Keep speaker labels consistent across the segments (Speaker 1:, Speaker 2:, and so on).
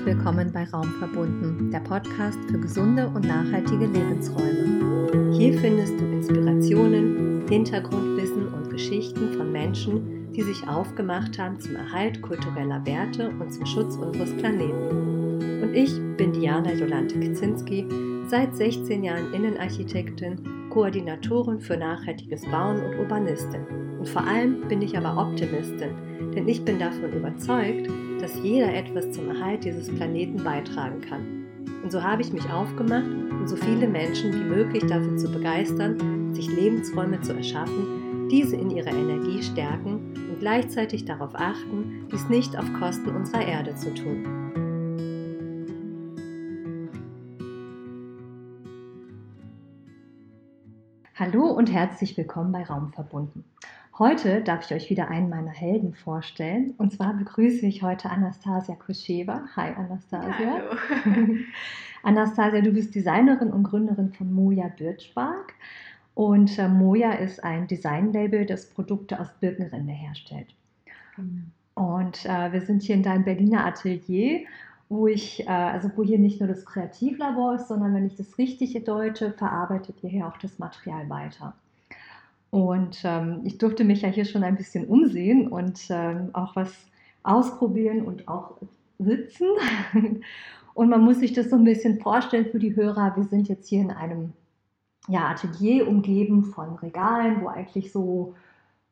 Speaker 1: herzlich willkommen bei Raum verbunden, der Podcast für gesunde und nachhaltige Lebensräume. Hier findest du Inspirationen, Hintergrundwissen und Geschichten von Menschen, die sich aufgemacht haben zum Erhalt kultureller Werte und zum Schutz unseres Planeten. Und ich bin Diana Jolante Kaczynski, seit 16 Jahren Innenarchitektin, Koordinatorin für nachhaltiges Bauen und Urbanistin. Und vor allem bin ich aber Optimistin, denn ich bin davon überzeugt, dass jeder etwas zum Erhalt dieses Planeten beitragen kann. Und so habe ich mich aufgemacht, um so viele Menschen wie möglich dafür zu begeistern, sich Lebensräume zu erschaffen, diese in ihrer Energie stärken und gleichzeitig darauf achten, dies nicht auf Kosten unserer Erde zu tun. Hallo und herzlich willkommen bei Raum verbunden. Heute darf ich euch wieder einen meiner Helden vorstellen. Und zwar begrüße ich heute Anastasia Kuscheva. Hi Anastasia.
Speaker 2: Hallo.
Speaker 1: Anastasia, du bist Designerin und Gründerin von Moja Birchbark. Und äh, Moja ist ein Designlabel, das Produkte aus Birkenrinde herstellt. Mhm. Und äh, wir sind hier in deinem Berliner Atelier, wo ich, äh, also wo hier nicht nur das Kreativlabor ist, sondern wenn ich das richtig deute, verarbeitet ihr hier auch das Material weiter. Und ähm, ich durfte mich ja hier schon ein bisschen umsehen und ähm, auch was ausprobieren und auch sitzen. und man muss sich das so ein bisschen vorstellen für die Hörer. Wir sind jetzt hier in einem ja, Atelier umgeben von Regalen, wo eigentlich so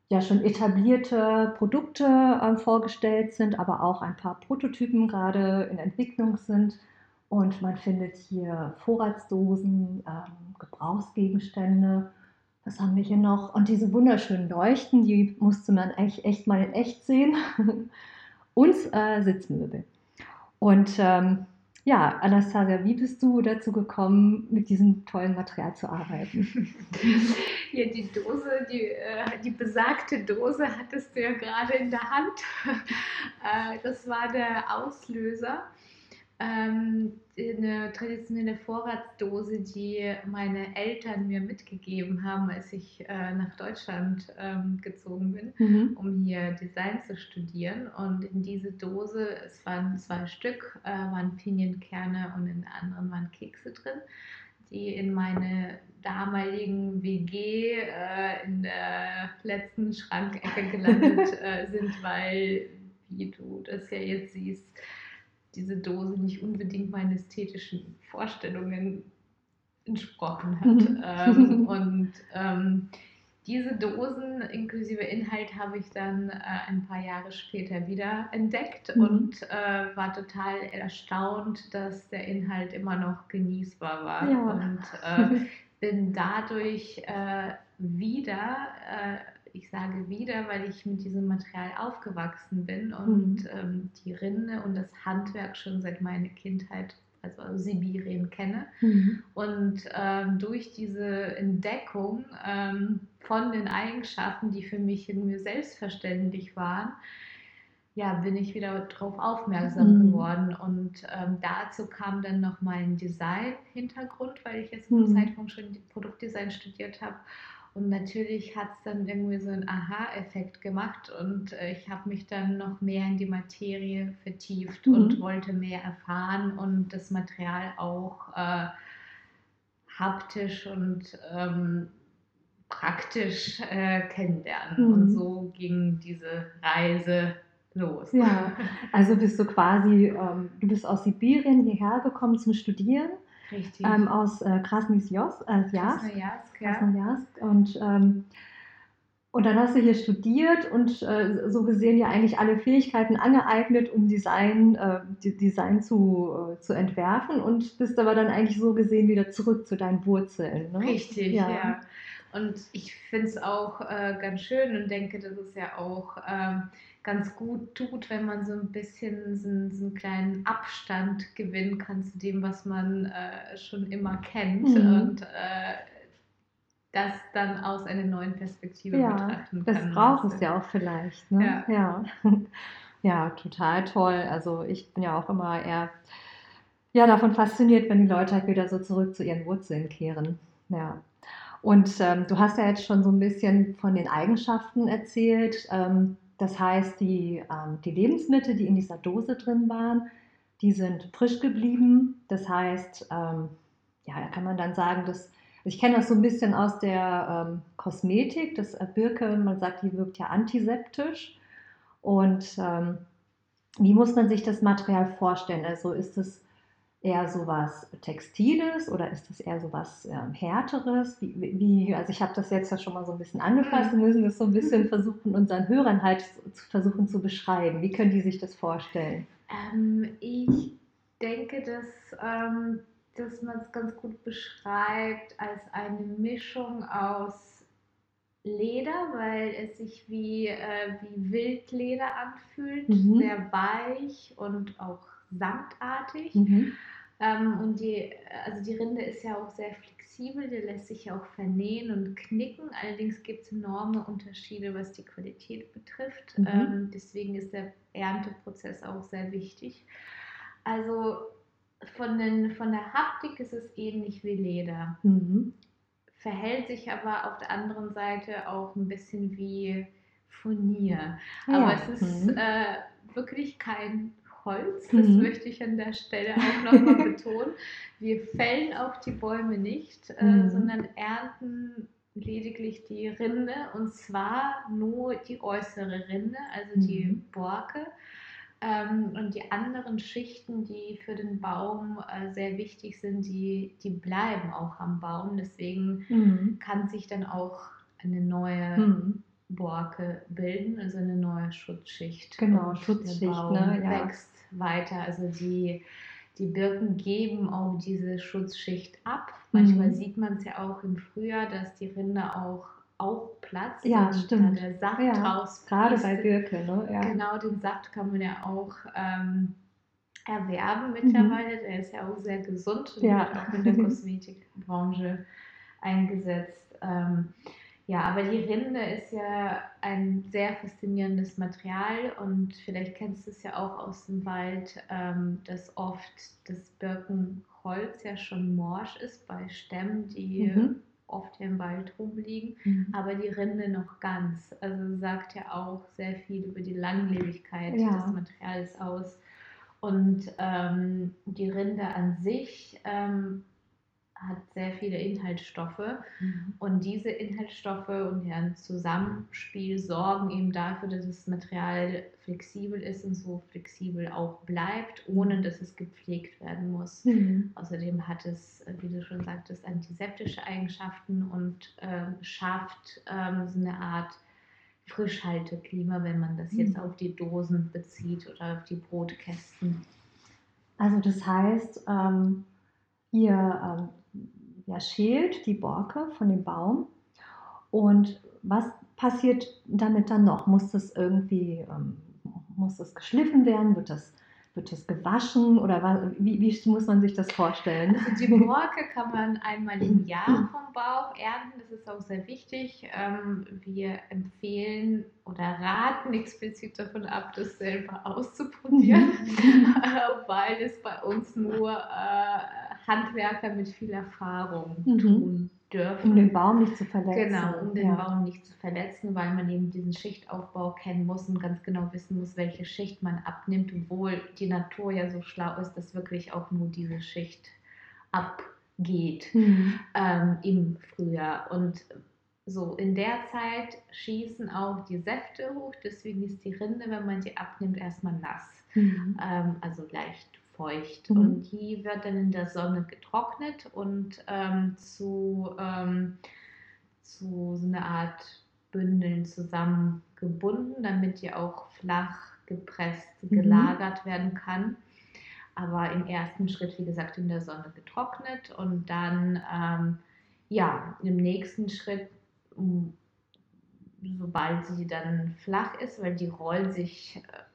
Speaker 1: ja schon etablierte Produkte äh, vorgestellt sind, aber auch ein paar Prototypen gerade in Entwicklung sind. Und man findet hier Vorratsdosen, ähm, Gebrauchsgegenstände was haben wir hier noch? Und diese wunderschönen Leuchten, die musste man eigentlich echt mal in echt sehen. Und äh, Sitzmöbel. Und ähm, ja, Anastasia, wie bist du dazu gekommen, mit diesem tollen Material zu arbeiten?
Speaker 2: Ja, die Dose, die, äh, die besagte Dose hattest du ja gerade in der Hand. Äh, das war der Auslöser ähm, eine traditionelle Vorratsdose, die meine Eltern mir mitgegeben haben, als ich äh, nach Deutschland ähm, gezogen bin, mhm. um hier Design zu studieren. Und in diese Dose, es waren zwei Stück, äh, waren Pinienkerne und in der anderen waren Kekse drin, die in meine damaligen WG äh, in der letzten Schrankecke gelandet äh, sind, weil, wie du das ja jetzt siehst, diese Dose nicht unbedingt meinen ästhetischen Vorstellungen entsprochen hat. Mhm. ähm, und ähm, diese Dosen inklusive Inhalt habe ich dann äh, ein paar Jahre später wieder entdeckt mhm. und äh, war total erstaunt, dass der Inhalt immer noch genießbar war. Ja. Und äh, bin dadurch äh, wieder äh, ich sage wieder, weil ich mit diesem Material aufgewachsen bin und mhm. ähm, die Rinde und das Handwerk schon seit meiner Kindheit, also Sibirien kenne. Mhm. Und ähm, durch diese Entdeckung ähm, von den Eigenschaften, die für mich irgendwie selbstverständlich waren, ja, bin ich wieder darauf aufmerksam mhm. geworden. Und ähm, dazu kam dann noch mein Design-Hintergrund, weil ich jetzt zum mhm. Zeitpunkt schon Produktdesign studiert habe. Und natürlich hat es dann irgendwie so einen Aha-Effekt gemacht und äh, ich habe mich dann noch mehr in die Materie vertieft mhm. und wollte mehr erfahren und das Material auch äh, haptisch und ähm, praktisch äh, kennenlernen. Mhm. Und so ging diese Reise los.
Speaker 1: Ja, also bist du quasi, ähm, du bist aus Sibirien hierher gekommen zum Studieren
Speaker 2: Richtig.
Speaker 1: Ähm, aus äh, Krasnojarsk. Äh, Krasnojarsk, ja. Und, ähm, und dann hast du hier studiert und äh, so gesehen ja eigentlich alle Fähigkeiten angeeignet, um Design, äh, Design zu, äh, zu entwerfen und bist aber dann eigentlich so gesehen wieder zurück zu deinen Wurzeln.
Speaker 2: Ne? Richtig, ja. ja. Und ich finde es auch äh, ganz schön und denke, das ist ja auch ähm, ganz gut tut, wenn man so ein bisschen so, so einen kleinen Abstand gewinnen kann zu dem, was man äh, schon immer kennt mhm. und äh, das dann aus einer neuen Perspektive
Speaker 1: ja,
Speaker 2: betrachten
Speaker 1: kann. Das braucht es ja auch vielleicht. Ne? Ja. ja. ja, total toll. Also ich bin ja auch immer eher ja, davon fasziniert, wenn die Leute halt wieder so zurück zu ihren Wurzeln kehren. Ja. Und ähm, du hast ja jetzt schon so ein bisschen von den Eigenschaften erzählt. Ähm, das heißt, die, ähm, die Lebensmittel, die in dieser Dose drin waren, die sind frisch geblieben. Das heißt, ähm, ja, da kann man dann sagen, dass ich kenne das so ein bisschen aus der ähm, Kosmetik, das äh, Birke, man sagt, die wirkt ja antiseptisch. Und ähm, wie muss man sich das Material vorstellen? Also ist es eher so was Textiles oder ist es eher so was ähm, Härteres? Wie, wie, also ich habe das jetzt ja schon mal so ein bisschen angefasst. Wir müssen das so ein bisschen versuchen, unseren Hörern halt zu, versuchen zu beschreiben. Wie können die sich das vorstellen?
Speaker 2: Ähm, ich denke, dass, ähm, dass man es ganz gut beschreibt als eine Mischung aus Leder, weil es sich wie, äh, wie Wildleder anfühlt, mhm. sehr weich und auch samtartig. Mhm. Ähm, und die, also die Rinde ist ja auch sehr flexibel, die lässt sich ja auch vernähen und knicken. Allerdings gibt es enorme Unterschiede, was die Qualität betrifft. Mhm. Ähm, deswegen ist der Ernteprozess auch sehr wichtig. Also von, den, von der Haptik ist es ähnlich wie Leder. Mhm. Verhält sich aber auf der anderen Seite auch ein bisschen wie Furnier. Ja. Aber es ist mhm. äh, wirklich kein Holz. Das mhm. möchte ich an der Stelle auch nochmal betonen. Wir fällen auch die Bäume nicht, äh, mhm. sondern ernten lediglich die Rinde und zwar nur die äußere Rinde, also die mhm. Borke. Ähm, und die anderen Schichten, die für den Baum äh, sehr wichtig sind, die, die bleiben auch am Baum. Deswegen mhm. kann sich dann auch eine neue mhm. Borke bilden, also eine neue Schutzschicht.
Speaker 1: Genau, Schutzschicht, der Baum ne?
Speaker 2: ja. wächst weiter. Also die, die Birken geben auch diese Schutzschicht ab. Manchmal mhm. sieht man es ja auch im Frühjahr, dass die Rinde auch aufplatzt
Speaker 1: ja, und stimmt.
Speaker 2: der Saft ja, raus.
Speaker 1: Gerade bei Birke, ne?
Speaker 2: Ja. Genau, den Saft kann man ja auch ähm, erwerben mittlerweile. Mhm. Der ist ja auch sehr gesund und ja. wird auch in der Kosmetikbranche eingesetzt. Ähm, ja, aber die Rinde ist ja ein sehr faszinierendes Material und vielleicht kennst du es ja auch aus dem Wald, ähm, dass oft das Birkenholz ja schon morsch ist bei Stämmen, die mhm. oft hier im Wald rumliegen, mhm. aber die Rinde noch ganz. Also sagt ja auch sehr viel über die Langlebigkeit ja. des Materials aus. Und ähm, die Rinde an sich ähm, hat sehr viele Inhaltsstoffe mhm. und diese Inhaltsstoffe und deren Zusammenspiel sorgen eben dafür, dass das Material flexibel ist und so flexibel auch bleibt, ohne mhm. dass es gepflegt werden muss. Mhm. Außerdem hat es, wie du schon sagtest, antiseptische Eigenschaften und ähm, schafft ähm, so eine Art Frischhalteklima, wenn man das jetzt mhm. auf die Dosen bezieht oder auf die Brotkästen.
Speaker 1: Also das heißt, ähm, ihr ähm, ja, schält die Borke von dem Baum. Und was passiert damit dann noch? Muss das irgendwie, ähm, muss das geschliffen werden? Wird das, wird das gewaschen? Oder was, wie, wie muss man sich das vorstellen?
Speaker 2: Also die Borke kann man einmal im Jahr vom Baum ernten. Das ist auch sehr wichtig. Ähm, wir empfehlen oder raten explizit davon ab, das selber auszuprobieren, weil es bei uns nur äh, Handwerker mit viel Erfahrung mhm. tun dürfen.
Speaker 1: Um den Baum nicht zu verletzen.
Speaker 2: Genau, um den ja. Baum nicht zu verletzen, weil man eben diesen Schichtaufbau kennen muss und ganz genau wissen muss, welche Schicht man abnimmt, obwohl die Natur ja so schlau ist, dass wirklich auch nur diese Schicht abgeht mhm. ähm, im Frühjahr. Und so in der Zeit schießen auch die Säfte hoch, deswegen ist die Rinde, wenn man sie abnimmt, erstmal nass. Mhm. Ähm, also leicht feucht. Mhm. Und die wird dann in der Sonne getrocknet und ähm, zu, ähm, zu so einer Art Bündeln zusammengebunden, damit die auch flach gepresst mhm. gelagert werden kann. Aber im ersten Schritt, wie gesagt, in der Sonne getrocknet und dann ähm, ja, im nächsten Schritt, sobald sie dann flach ist, weil die rollen sich äh,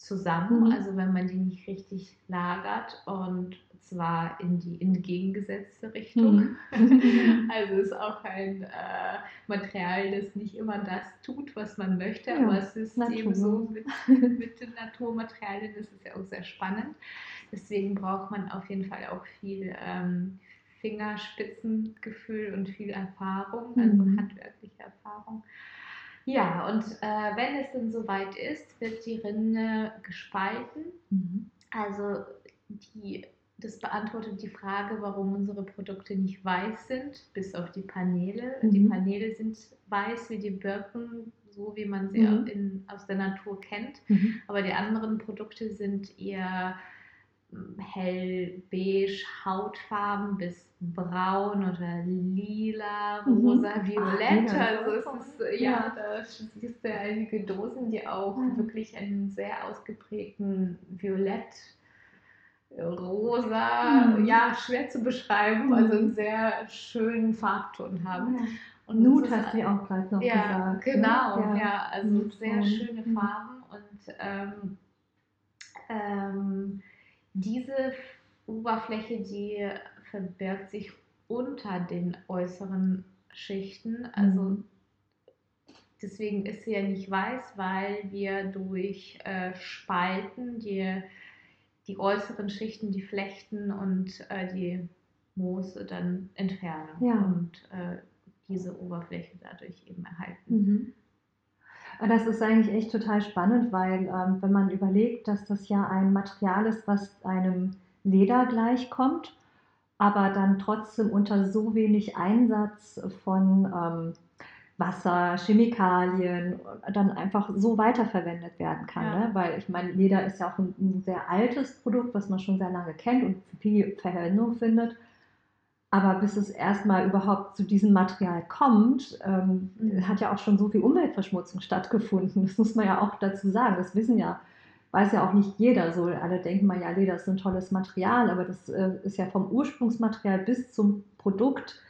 Speaker 2: zusammen, mhm. also wenn man die nicht richtig lagert und zwar in die entgegengesetzte Richtung. Mhm. also ist auch ein äh, Material, das nicht immer das tut, was man möchte, ja, aber es ist Natur. eben so mit, mit den Naturmaterialien, das ist ja auch sehr spannend. Deswegen braucht man auf jeden Fall auch viel ähm, Fingerspitzengefühl und viel Erfahrung, also mhm. handwerkliche Erfahrung. Ja, und äh, wenn es dann soweit ist, wird die Rinde gespalten. Mhm. Also die, das beantwortet die Frage, warum unsere Produkte nicht weiß sind, bis auf die Paneele.
Speaker 1: Mhm.
Speaker 2: Die Paneele sind weiß wie die Birken, so wie man sie
Speaker 1: Mhm.
Speaker 2: in, aus der Natur kennt.
Speaker 1: Mhm.
Speaker 2: Aber die anderen Produkte sind eher hell beige Hautfarben bis braun oder lila,
Speaker 1: Mhm.
Speaker 2: rosa,
Speaker 1: Ah,
Speaker 2: violett.
Speaker 1: lila.
Speaker 2: also es ist, äh, ja,
Speaker 1: Ja.
Speaker 2: da siehst du einige Dosen, die auch
Speaker 1: Ja.
Speaker 2: wirklich einen sehr ausgeprägten Violett, äh, rosa,
Speaker 1: Mhm.
Speaker 2: ja, schwer zu beschreiben,
Speaker 1: Mhm.
Speaker 2: also einen sehr schönen Farbton haben.
Speaker 1: Ja.
Speaker 2: Und
Speaker 1: Nut hast du ja auch gerade noch
Speaker 2: ja,
Speaker 1: gesagt. ne?
Speaker 2: genau, ja, also
Speaker 1: Nutton.
Speaker 2: sehr schöne
Speaker 1: Mhm.
Speaker 2: Farben und ähm, ähm, diese Oberfläche, die verbirgt sich unter den äußeren Schichten, also
Speaker 1: Mhm.
Speaker 2: deswegen ist sie ja nicht weiß, weil wir durch äh, Spalten die, die äußeren Schichten, die Flechten und äh, die Moose dann entfernen
Speaker 1: Ja.
Speaker 2: und äh, diese Oberfläche dadurch eben erhalten.
Speaker 1: Mhm. Das ist eigentlich echt total spannend, weil ähm, wenn man überlegt, dass das ja ein Material ist, was einem Leder gleichkommt, aber dann trotzdem unter so wenig Einsatz von ähm, Wasser, Chemikalien dann einfach so weiterverwendet werden kann.
Speaker 2: Ja.
Speaker 1: Ne? Weil ich meine, Leder ist ja auch ein, ein sehr altes Produkt, was man schon sehr lange kennt und viel Verwendung findet. Aber bis es erstmal überhaupt zu diesem Material kommt, ähm,
Speaker 2: Mhm.
Speaker 1: hat ja auch schon so viel Umweltverschmutzung stattgefunden. Das muss man ja auch dazu sagen. Das wissen ja, weiß ja auch nicht jeder so. Alle denken mal, ja, Leder ist ein tolles Material, aber das äh, ist ja vom Ursprungsmaterial bis zum Produkt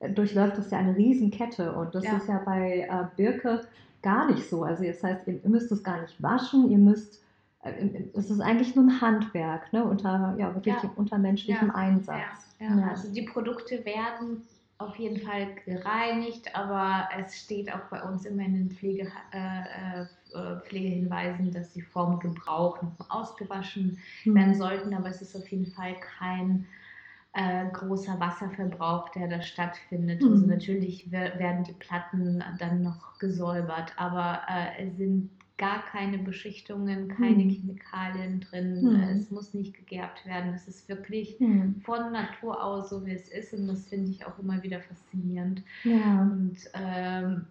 Speaker 1: äh, durchläuft das ja eine Riesenkette. Und das
Speaker 2: Ja.
Speaker 1: ist ja bei äh, Birke gar nicht so. Also das heißt, ihr, ihr müsst es gar nicht waschen, ihr müsst, äh, es ist eigentlich nur ein Handwerk, ne? unter, ja, wirklich
Speaker 2: Ja.
Speaker 1: unter menschlichem
Speaker 2: Ja.
Speaker 1: Einsatz.
Speaker 2: Ja, ja, also die Produkte werden auf jeden Fall gereinigt, aber es steht auch bei uns immer in den Pflege, äh, äh, Pflegehinweisen, dass sie vorm Gebrauch noch ausgewaschen
Speaker 1: Hm.
Speaker 2: werden sollten, aber es ist auf jeden Fall kein äh, großer Wasserverbrauch, der da stattfindet.
Speaker 1: Mhm.
Speaker 2: Also natürlich wer- werden die Platten dann noch gesäubert, aber äh, es sind gar keine Beschichtungen, keine
Speaker 1: Mhm.
Speaker 2: Chemikalien drin,
Speaker 1: Mhm.
Speaker 2: es muss nicht gegerbt werden. Es ist wirklich
Speaker 1: Hm.
Speaker 2: von Natur aus so, wie es ist und das finde ich auch immer wieder faszinierend.
Speaker 1: Ja.
Speaker 2: Und ähm,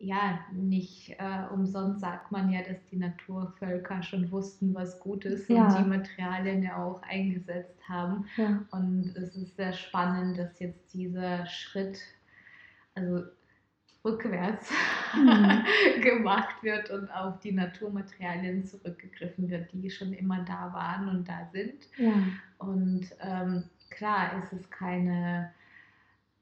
Speaker 2: ja, nicht äh, umsonst sagt man ja, dass die Naturvölker schon wussten, was gut ist
Speaker 1: Ja.
Speaker 2: und die Materialien ja auch eingesetzt haben.
Speaker 1: ja.
Speaker 2: Und es ist sehr spannend, dass jetzt dieser Schritt, also rückwärts
Speaker 1: Mhm.
Speaker 2: gemacht wird und auf die Naturmaterialien zurückgegriffen wird, die schon immer da waren und da sind.
Speaker 1: ja.
Speaker 2: Und ähm, klar ist es keine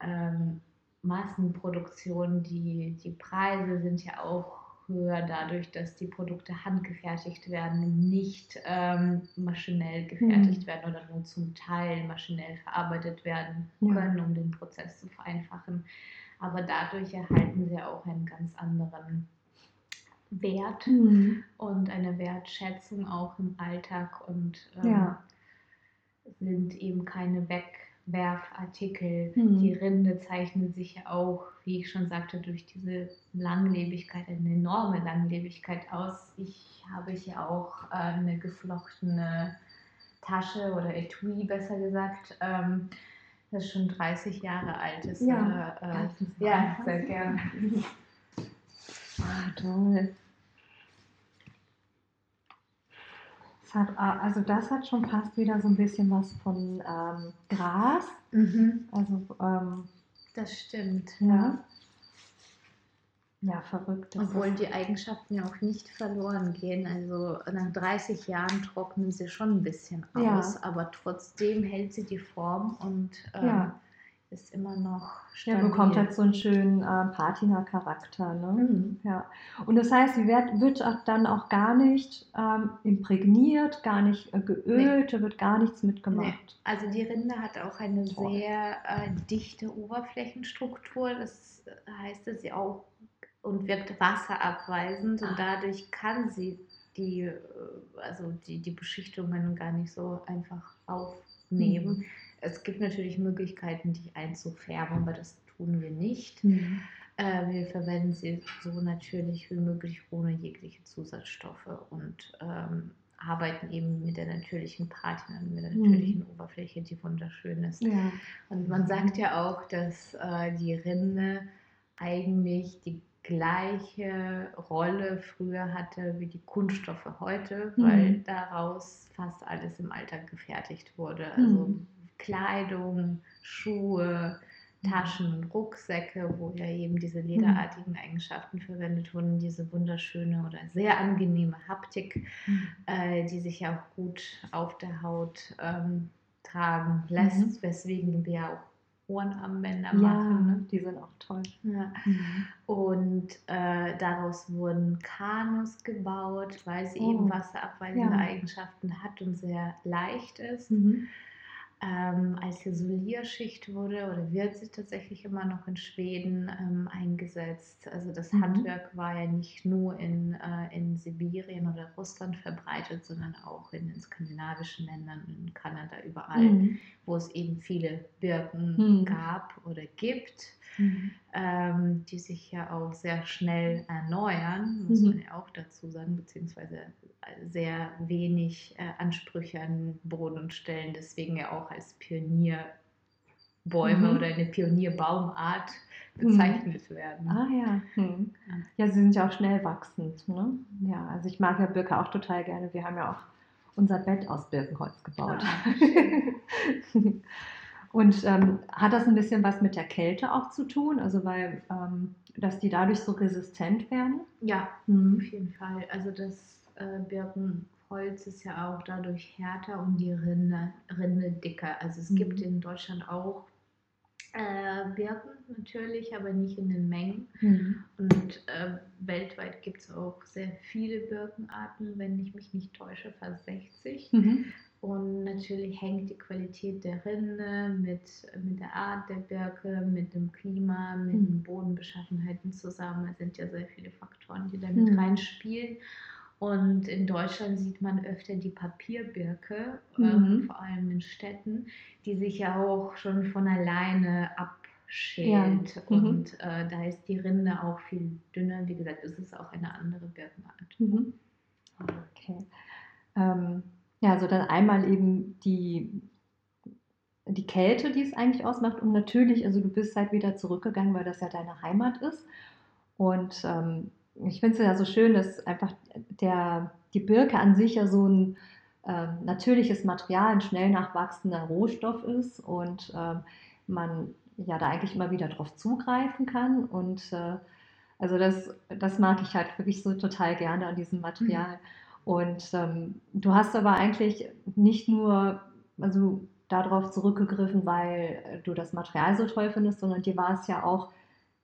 Speaker 2: ähm, Massenproduktion. Die, die Preise sind ja auch höher dadurch, dass die Produkte handgefertigt werden nicht ähm, maschinell gefertigt
Speaker 1: Mhm.
Speaker 2: werden oder nur zum Teil maschinell verarbeitet werden
Speaker 1: Ja.
Speaker 2: können, um den Prozess zu vereinfachen. Aber dadurch erhalten sie auch einen ganz anderen Wert
Speaker 1: Hm.
Speaker 2: und eine Wertschätzung auch im Alltag und ähm,
Speaker 1: Ja.
Speaker 2: sind eben keine Wegwerfartikel.
Speaker 1: Mhm.
Speaker 2: Die Rinde zeichnet sich ja auch, wie ich schon sagte, durch diese Langlebigkeit, eine enorme Langlebigkeit aus. Ich habe hier auch äh, eine geflochtene Tasche oder Etui, besser gesagt, ähm, das schon 30 Jahre alt ist.
Speaker 1: Ja.
Speaker 2: Oder, äh,
Speaker 1: das
Speaker 2: ja, sehr gerne.
Speaker 1: Ah, toll. Es hat, ah, also das hat schon fast wieder so ein bisschen was von ähm, Gras.
Speaker 2: Mhm,
Speaker 1: Also ähm,
Speaker 2: das stimmt.
Speaker 1: ja. Ja, verrückt.
Speaker 2: Obwohl die Eigenschaften ja auch nicht verloren gehen. Also nach 30 Jahren trocknen sie schon ein bisschen
Speaker 1: Ja.
Speaker 2: aus, aber trotzdem hält sie die Form und ähm,
Speaker 1: Ja.
Speaker 2: ist immer noch
Speaker 1: ja,
Speaker 2: stabil.
Speaker 1: bekommt halt so einen schönen äh, Patina-Charakter. Ne?
Speaker 2: Mhm.
Speaker 1: Ja. Und das heißt, sie wird, wird dann auch gar nicht ähm, imprägniert, gar nicht äh, geölt, da wird gar nichts mitgemacht.
Speaker 2: Also die Rinde hat auch eine
Speaker 1: Toll.
Speaker 2: sehr äh, dichte Oberflächenstruktur. Das heißt, dass sie auch und wirkt wasserabweisend
Speaker 1: Ah.
Speaker 2: und dadurch kann sie die, äh, also die, die Beschichtungen gar nicht so einfach aufnehmen.
Speaker 1: Mhm.
Speaker 2: Es gibt natürlich Möglichkeiten, die einzufärben, aber das tun wir nicht.
Speaker 1: Mhm.
Speaker 2: Äh, wir verwenden sie so natürlich wie möglich ohne jegliche Zusatzstoffe und ähm, arbeiten eben mit der natürlichen Patina, mit der mhm. natürlichen mhm. Oberfläche, die wunderschön ist. Ja. Und man sagt ja auch, dass äh, die Rinde eigentlich die gleiche Rolle früher hatte wie die Kunststoffe heute, weil mhm. daraus fast alles im Alltag gefertigt wurde. Also mhm. Kleidung, Schuhe, Taschen, Rucksäcke, wo ja eben diese mhm. lederartigen Eigenschaften verwendet wurden, diese wunderschöne oder sehr angenehme Haptik, mhm. äh, die sich ja auch gut auf der Haut ähm, tragen lässt, mhm. weswegen wir auch Ohrenarmbänder ja, machen. Ne?
Speaker 1: Die sind auch toll.
Speaker 2: Ja. Mhm. Und äh, daraus wurden Kanus gebaut, weil sie oh. eben wasserabweisende ja. Eigenschaften hat und sehr leicht ist. Mhm ähm, als Isolierschicht wurde oder wird sie tatsächlich immer noch in Schweden ähm, eingesetzt. Also das mhm. Handwerk war ja nicht nur in, äh, in Sibirien oder Russland verbreitet, sondern auch in den skandinavischen Ländern, in Kanada, überall, mhm. wo es eben viele Birken mhm. gab oder gibt mhm. Ähm, die sich ja auch sehr schnell erneuern, muss mhm. man ja auch dazu sagen, beziehungsweise sehr wenig äh, Ansprüche an Boden stellen, deswegen ja auch als Pionierbäume mhm. oder eine Pionierbaumart mhm. bezeichnet werden.
Speaker 1: Ah ja. Hm. Ja, sie sind ja auch schnell wachsend. Ne? Ja, also ich mag ja Birke auch total gerne. Wir haben ja auch unser Bett aus Birkenholz gebaut. Ah, Und ähm, hat das ein bisschen was mit der Kälte auch zu tun? Also weil, ähm, dass die dadurch so resistent werden?
Speaker 2: Ja, mhm. auf jeden Fall. Also das äh, Birkenholz ist ja auch dadurch härter und die Rinde, Rinde dicker. Also es mhm. gibt in Deutschland auch äh, Birken natürlich, aber nicht in den Mengen. Mhm. Und äh, weltweit gibt es auch sehr viele Birkenarten, wenn ich mich nicht täusche, fast 60. Mhm. Und natürlich hängt die Qualität der Rinde mit, mit der Art der Birke, mit dem Klima, mit mhm. den Bodenbeschaffenheiten zusammen. Es sind ja sehr viele Faktoren, die da mit mhm. reinspielen. Und in Deutschland sieht man öfter die Papierbirke, mhm. ähm, vor allem in Städten, die sich ja auch schon von alleine abschält. Ja. Mhm. Und äh, da ist die Rinde auch viel dünner. Wie gesagt, es ist auch eine andere Birkenart.
Speaker 1: Mhm. Okay. Ähm ja, also dann einmal eben die, die Kälte, die es eigentlich ausmacht. Und natürlich, also du bist halt wieder zurückgegangen, weil das ja deine Heimat ist. Und ähm, ich finde es ja so schön, dass einfach der, die Birke an sich ja so ein ähm, natürliches Material, ein schnell nachwachsender Rohstoff ist und ähm, man ja da eigentlich immer wieder drauf zugreifen kann. Und äh, also das, das mag ich halt wirklich so total gerne an diesem Material. Mhm. Und ähm, du hast aber eigentlich nicht nur also darauf zurückgegriffen, weil du das Material so toll findest, sondern dir war es ja auch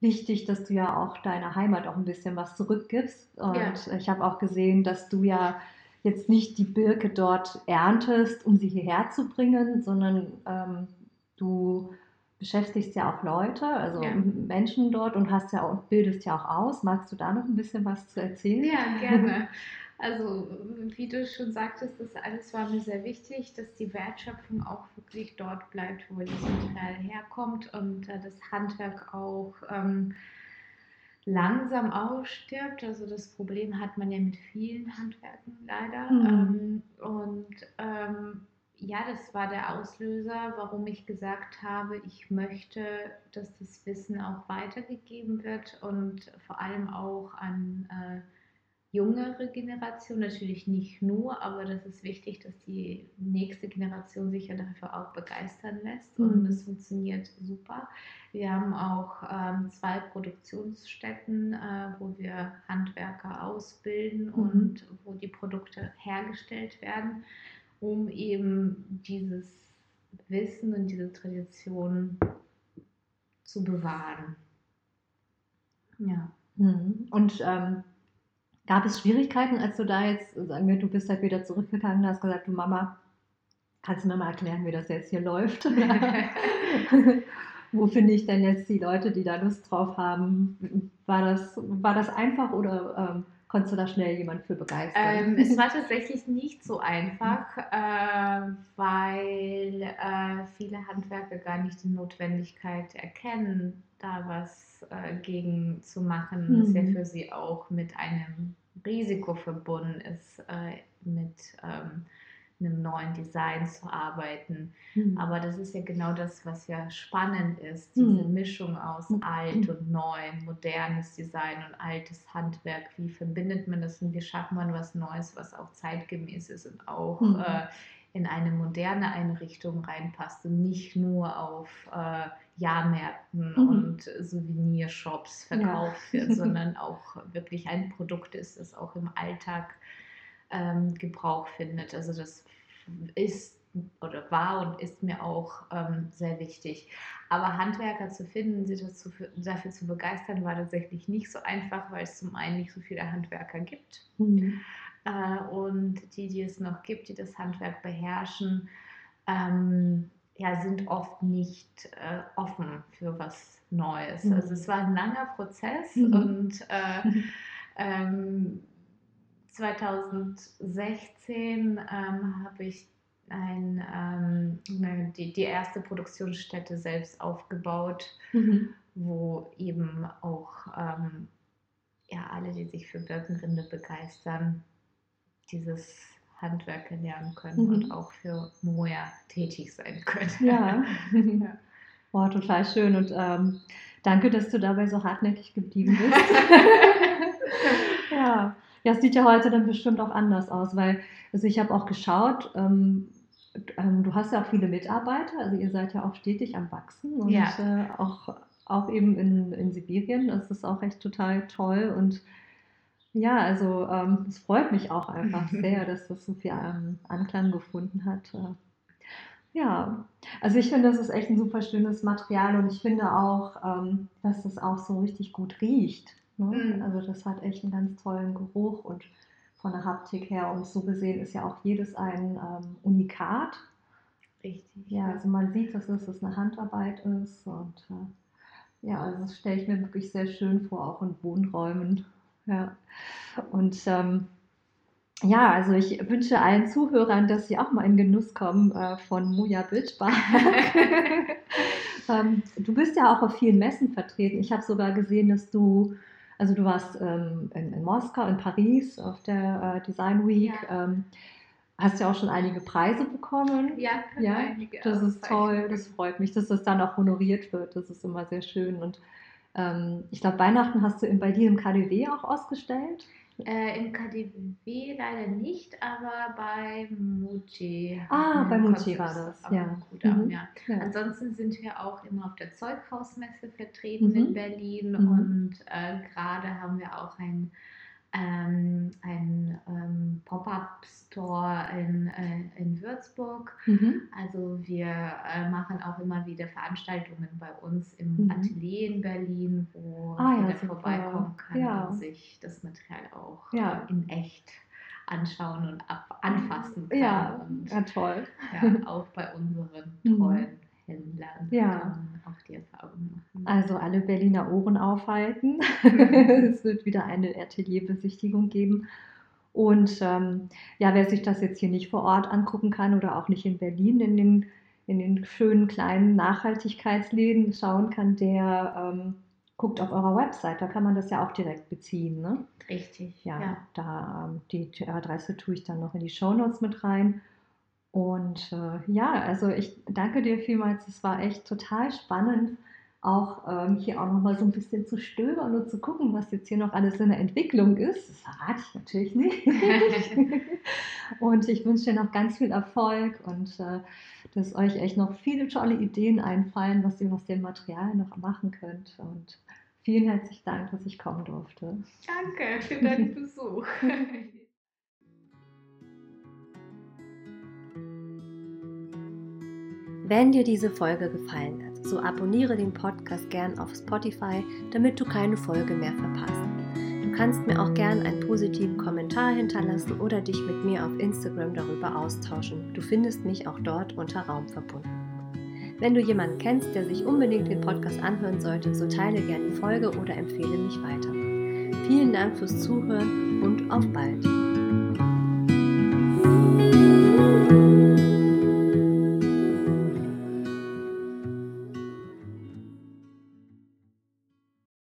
Speaker 1: wichtig, dass du ja auch deiner Heimat auch ein bisschen was zurückgibst. Und ja. ich habe auch gesehen, dass du ja jetzt nicht die Birke dort erntest, um sie hierher zu bringen, sondern ähm, du beschäftigst ja auch Leute, also ja. Menschen dort und hast ja auch, bildest ja auch aus. Magst du da noch ein bisschen was zu erzählen?
Speaker 2: Ja, gerne. Also, wie du schon sagtest, das alles war mir sehr wichtig, dass die Wertschöpfung auch wirklich dort bleibt, wo das Material herkommt und äh, das Handwerk auch ähm, langsam ausstirbt. Also das Problem hat man ja mit vielen Handwerken leider. Mhm. Ähm, und ähm, ja, das war der Auslöser, warum ich gesagt habe, ich möchte, dass das Wissen auch weitergegeben wird und vor allem auch an äh, jüngere Generation, natürlich nicht nur, aber das ist wichtig, dass die nächste Generation sich ja dafür auch begeistern lässt mhm. und es funktioniert super. Wir haben auch ähm, zwei Produktionsstätten, äh, wo wir Handwerker ausbilden mhm. und wo die Produkte hergestellt werden, um eben dieses Wissen und diese Tradition zu bewahren.
Speaker 1: Ja. Mhm. Und ähm Gab es Schwierigkeiten, als du da jetzt, sagen wir, du bist halt wieder zurückgegangen und hast gesagt, du Mama, kannst du mir mal erklären, wie das jetzt hier läuft? Wo finde ich denn jetzt die Leute, die da Lust drauf haben? War das, war das einfach oder ähm, konntest du da schnell jemand für begeistern?
Speaker 2: Ähm, es war tatsächlich nicht so einfach, äh, weil äh, viele Handwerker gar nicht die Notwendigkeit erkennen, da was äh, gegen zu machen. Mhm. Das ist ja für sie auch mit einem Risiko verbunden ist, äh, mit ähm, einem neuen Design zu arbeiten. Mhm. Aber das ist ja genau das, was ja spannend ist, diese mhm. Mischung aus mhm. alt und neu, modernes Design und altes Handwerk. Wie verbindet man das und wie schafft man was Neues, was auch zeitgemäß ist und auch mhm. äh, in eine moderne Einrichtung reinpasst und nicht nur auf äh, Jahrmärkten mhm. und Souvenirshops verkauft ja. wird, sondern auch wirklich ein Produkt ist, das auch im Alltag ähm, Gebrauch findet. Also das ist oder war und ist mir auch ähm, sehr wichtig. Aber Handwerker zu finden, sie dazu, dafür zu begeistern, war tatsächlich nicht so einfach, weil es zum einen nicht so viele Handwerker gibt. Mhm. Äh, und die, die es noch gibt, die das Handwerk beherrschen, ähm, ja, sind oft nicht äh, offen für was Neues. Mhm. Also es war ein langer Prozess mhm. und äh, ähm, 2016 ähm, habe ich ein, ähm, die, die erste Produktionsstätte selbst aufgebaut, mhm. wo eben auch ähm, ja, alle, die sich für Birkenrinde begeistern, dieses Handwerk lernen können mhm. und auch für Moja tätig sein können.
Speaker 1: Ja, ja. Boah, total schön und ähm, danke, dass du dabei so hartnäckig geblieben bist. ja. Ja, es sieht ja heute dann bestimmt auch anders aus, weil, also ich habe auch geschaut, ähm, ähm, du hast ja auch viele Mitarbeiter, also ihr seid ja auch stetig am Wachsen und ja. äh, auch, auch eben in, in Sibirien, das ist auch echt total toll und ja, also ähm, es freut mich auch einfach sehr, dass das so viel ähm, Anklang gefunden hat. Äh, ja, also ich finde, das ist echt ein super schönes Material und ich finde auch, ähm, dass das auch so richtig gut riecht. Ne? Mhm. Also das hat echt einen ganz tollen Geruch und von der Haptik her und so gesehen ist ja auch jedes ein ähm, Unikat. Richtig. Ja, also man sieht, dass es dass eine Handarbeit ist und äh, ja, also das stelle ich mir wirklich sehr schön vor, auch in Wohnräumen. Ja. Und ähm, ja, also ich wünsche allen Zuhörern, dass sie auch mal in Genuss kommen äh, von Moja Bildschbark. ähm, du bist ja auch auf vielen Messen vertreten. Ich habe sogar gesehen, dass du also du warst ähm, in, in, Moskau, in Paris auf der äh, Design Week. Ja. Ähm, hast ja auch schon einige Preise bekommen.
Speaker 2: Ja, ja einige.
Speaker 1: Das ist toll, das freut mich, dass das dann auch honoriert wird. Das ist immer sehr schön. Und ähm, ich glaube, Weihnachten hast du in, bei dir im KDW auch ausgestellt.
Speaker 2: Äh, Im KDW leider nicht, aber bei Muji.
Speaker 1: Ah, bei Muji war das, ja.
Speaker 2: Mhm. an, ja. ja. Ansonsten sind wir auch immer auf der Zeughausmesse vertreten mhm. in Berlin mhm. und äh, gerade haben wir auch ein ähm, ein ähm, Pop-up-Store in, äh, in Würzburg. Mhm. Also wir äh, machen auch immer wieder Veranstaltungen bei uns im mhm. Atelier in Berlin, wo ah, jeder ja, vorbeikommen kann ja. und sich das Material auch ja. in echt anschauen und ab anfassen kann.
Speaker 1: Ja,
Speaker 2: und,
Speaker 1: ja toll.
Speaker 2: Ja, auch bei unseren mhm. Treuen kennenlernen ja. und auch die Erfahrung.
Speaker 1: Also alle Berliner Ohren aufhalten. es wird wieder eine Atelierbesichtigung geben. Und ähm, ja, wer sich das jetzt hier nicht vor Ort angucken kann oder auch nicht in Berlin in den, in den schönen kleinen Nachhaltigkeitsläden schauen kann, der ähm, guckt auf eurer Website. Da kann man das ja auch direkt beziehen. Ne?
Speaker 2: Richtig.
Speaker 1: Ja, ja. da ähm, die Adresse tue ich dann noch in die Show Notes mit rein. Und äh, ja, also ich danke dir vielmals. Es war echt total spannend, auch ähm, hier auch nochmal so ein bisschen zu stöbern und zu gucken, was jetzt hier noch alles in der Entwicklung ist. Das verrate ich natürlich nicht. und ich wünsche dir noch ganz viel Erfolg und äh, dass euch echt noch viele tolle Ideen einfallen, was ihr aus dem Material noch machen könnt. Und vielen herzlichen Dank, dass ich kommen durfte.
Speaker 2: Danke für deinen Besuch.
Speaker 1: Wenn dir diese Folge gefallen hat, so abonniere den Podcast gern auf Spotify, damit du keine Folge mehr verpasst. Du kannst mir auch gern einen positiven Kommentar hinterlassen oder dich mit mir auf Instagram darüber austauschen. Du findest mich auch dort unter Raum verbunden. Wenn du jemanden kennst, der sich unbedingt den Podcast anhören sollte, so teile gerne die Folge oder empfehle mich weiter. Vielen Dank fürs Zuhören und auf bald!